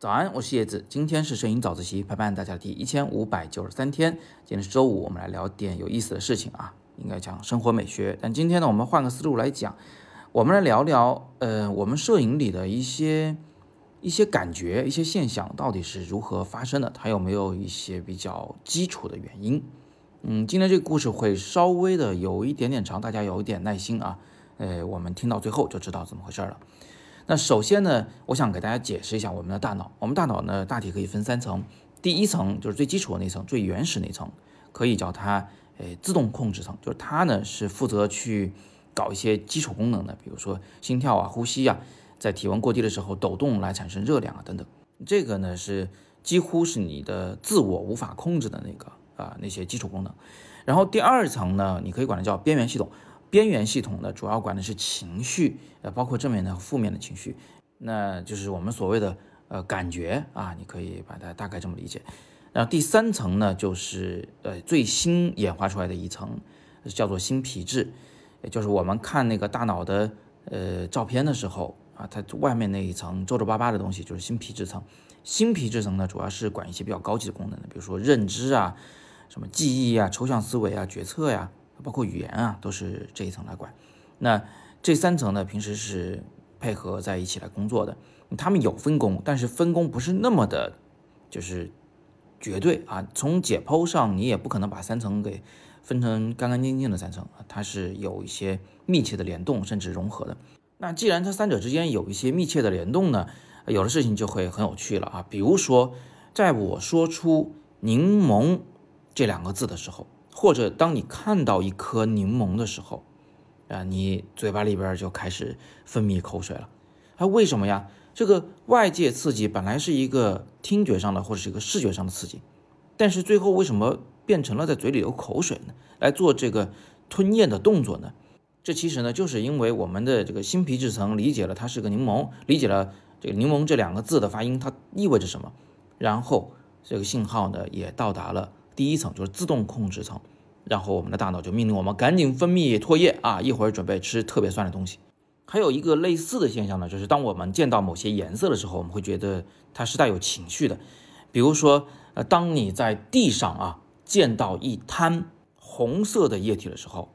早安，我是叶子，今天是摄影早自习陪伴大家的第一千五百九十三天。今天是周五，我们来聊点有意思的事情啊，应该讲生活美学。但今天呢，我们换个思路来讲，我们来聊聊，呃，我们摄影里的一些一些感觉、一些现象到底是如何发生的，它有没有一些比较基础的原因？嗯，今天这个故事会稍微的有一点点长，大家有一点耐心啊。呃，我们听到最后就知道怎么回事了。那首先呢，我想给大家解释一下我们的大脑。我们大脑呢，大体可以分三层。第一层就是最基础的那层，最原始那层，可以叫它诶自动控制层，就是它呢是负责去搞一些基础功能的，比如说心跳啊、呼吸啊，在体温过低的时候抖动来产生热量啊等等。这个呢是几乎是你的自我无法控制的那个啊那些基础功能。然后第二层呢，你可以管它叫边缘系统。边缘系统呢，主要管的是情绪，呃，包括正面的和负面的情绪，那就是我们所谓的呃感觉啊，你可以把它大概这么理解。然后第三层呢，就是呃最新演化出来的一层，叫做新皮质，也就是我们看那个大脑的呃照片的时候啊，它外面那一层皱皱巴巴的东西就是新皮质层。新皮质层呢，主要是管一些比较高级的功能的，比如说认知啊、什么记忆啊、抽象思维啊、决策呀。包括语言啊，都是这一层来管。那这三层呢，平时是配合在一起来工作的。他们有分工，但是分工不是那么的，就是绝对啊。从解剖上，你也不可能把三层给分成干干净净的三层，它是有一些密切的联动，甚至融合的。那既然它三者之间有一些密切的联动呢，有的事情就会很有趣了啊。比如说，在我说出“柠檬”这两个字的时候。或者当你看到一颗柠檬的时候，啊，你嘴巴里边就开始分泌口水了。啊，为什么呀？这个外界刺激本来是一个听觉上的或者是一个视觉上的刺激，但是最后为什么变成了在嘴里流口水呢？来做这个吞咽的动作呢？这其实呢，就是因为我们的这个新皮质层理解了它是个柠檬，理解了这个柠檬这两个字的发音它意味着什么，然后这个信号呢也到达了。第一层就是自动控制层，然后我们的大脑就命令我们赶紧分泌唾液啊，一会儿准备吃特别酸的东西。还有一个类似的现象呢，就是当我们见到某些颜色的时候，我们会觉得它是带有情绪的。比如说，呃，当你在地上啊见到一滩红色的液体的时候，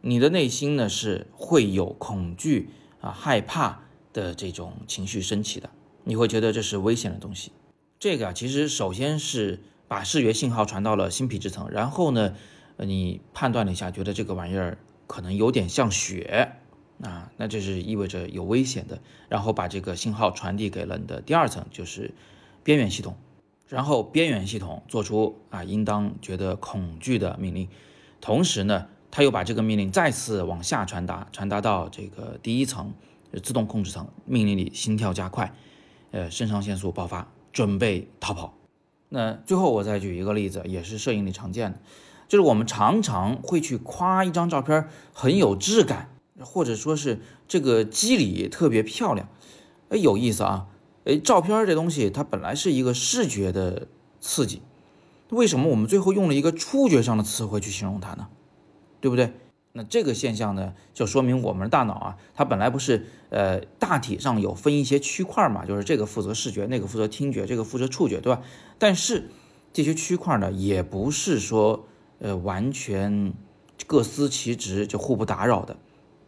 你的内心呢是会有恐惧啊、害怕的这种情绪升起的，你会觉得这是危险的东西。这个啊，其实首先是。把视觉信号传到了新皮质层，然后呢，你判断了一下，觉得这个玩意儿可能有点像血啊，那这是意味着有危险的，然后把这个信号传递给了你的第二层，就是边缘系统，然后边缘系统做出啊应当觉得恐惧的命令，同时呢，它又把这个命令再次往下传达，传达到这个第一层自动控制层，命令你心跳加快，呃，肾上腺素爆发，准备逃跑。那最后我再举一个例子，也是摄影里常见的，就是我们常常会去夸一张照片很有质感，或者说是这个肌理特别漂亮，哎，有意思啊！哎，照片这东西它本来是一个视觉的刺激，为什么我们最后用了一个触觉上的词汇去形容它呢？对不对？那这个现象呢，就说明我们的大脑啊，它本来不是呃大体上有分一些区块嘛，就是这个负责视觉，那个负责听觉，这个负责触觉，对吧？但是这些区块呢，也不是说呃完全各司其职就互不打扰的，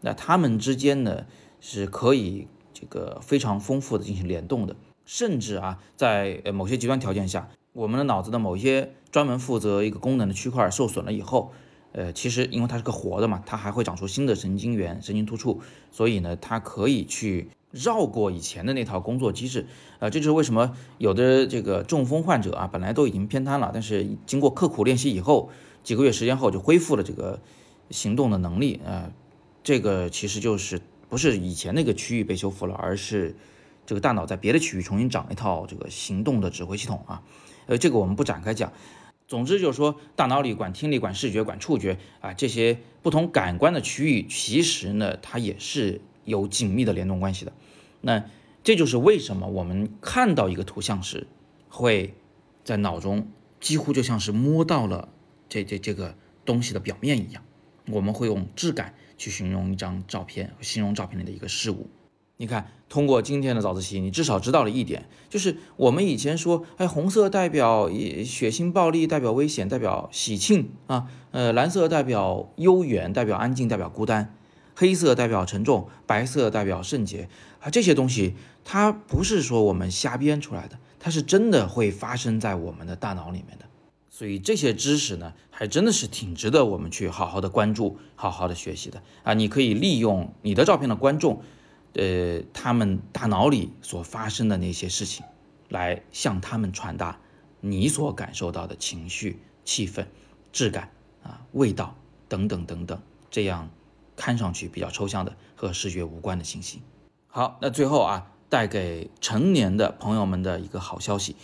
那它们之间呢是可以这个非常丰富的进行联动的，甚至啊在呃某些极端条件下，我们的脑子的某一些专门负责一个功能的区块受损了以后。呃，其实因为它是个活的嘛，它还会长出新的神经元、神经突触，所以呢，它可以去绕过以前的那套工作机制。呃，这就是为什么有的这个中风患者啊，本来都已经偏瘫了，但是经过刻苦练习以后，几个月时间后就恢复了这个行动的能力。呃，这个其实就是不是以前那个区域被修复了，而是这个大脑在别的区域重新长一套这个行动的指挥系统啊。呃，这个我们不展开讲。总之就是说，大脑里管听力、管视觉、管触觉啊，这些不同感官的区域，其实呢，它也是有紧密的联动关系的。那这就是为什么我们看到一个图像时，会在脑中几乎就像是摸到了这这这个东西的表面一样。我们会用质感去形容一张照片，形容照片里的一个事物。你看，通过今天的早自习，你至少知道了一点，就是我们以前说，哎，红色代表血腥暴力，代表危险，代表喜庆啊，呃，蓝色代表悠远，代表安静，代表孤单，黑色代表沉重，白色代表圣洁啊，这些东西它不是说我们瞎编出来的，它是真的会发生在我们的大脑里面的。所以这些知识呢，还真的是挺值得我们去好好的关注，好好的学习的啊！你可以利用你的照片的观众。呃，他们大脑里所发生的那些事情，来向他们传达你所感受到的情绪、气氛、质感啊、味道等等等等，这样看上去比较抽象的和视觉无关的信息。好，那最后啊，带给成年的朋友们的一个好消息，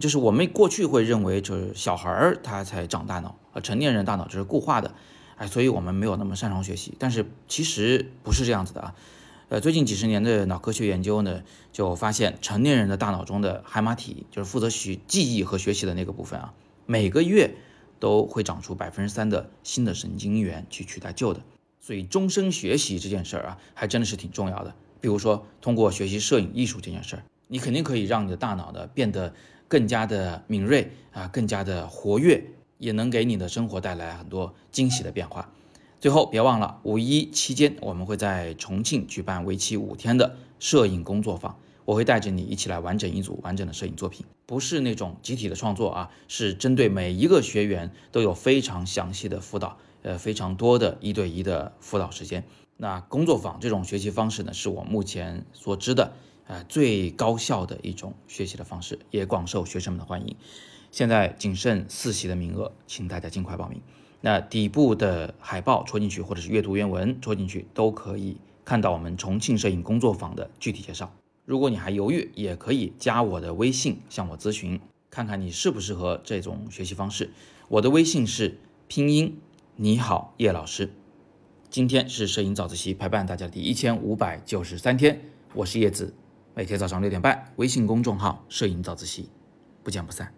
就是我们过去会认为就是小孩儿他才长大脑，而成年人大脑就是固化的，哎，所以我们没有那么擅长学习。但是其实不是这样子的啊。呃，最近几十年的脑科学研究呢，就发现成年人的大脑中的海马体，就是负责学记忆和学习的那个部分啊，每个月都会长出百分之三的新的神经元去取代旧的。所以终身学习这件事儿啊，还真的是挺重要的。比如说，通过学习摄影艺术这件事儿，你肯定可以让你的大脑呢变得更加的敏锐啊，更加的活跃，也能给你的生活带来很多惊喜的变化。最后，别忘了五一期间，我们会在重庆举办为期五天的摄影工作坊。我会带着你一起来完整一组完整的摄影作品，不是那种集体的创作啊，是针对每一个学员都有非常详细的辅导，呃，非常多的一对一的辅导时间。那工作坊这种学习方式呢，是我目前所知的呃最高效的一种学习的方式，也广受学生们的欢迎。现在仅剩四席的名额，请大家尽快报名。那底部的海报戳进去，或者是阅读原文戳进去，都可以看到我们重庆摄影工作坊的具体介绍。如果你还犹豫，也可以加我的微信向我咨询，看看你适不适合这种学习方式。我的微信是拼音你好叶老师。今天是摄影早自习陪伴大家的第一千五百九十三天，我是叶子，每天早上六点半，微信公众号摄影早自习，不见不散。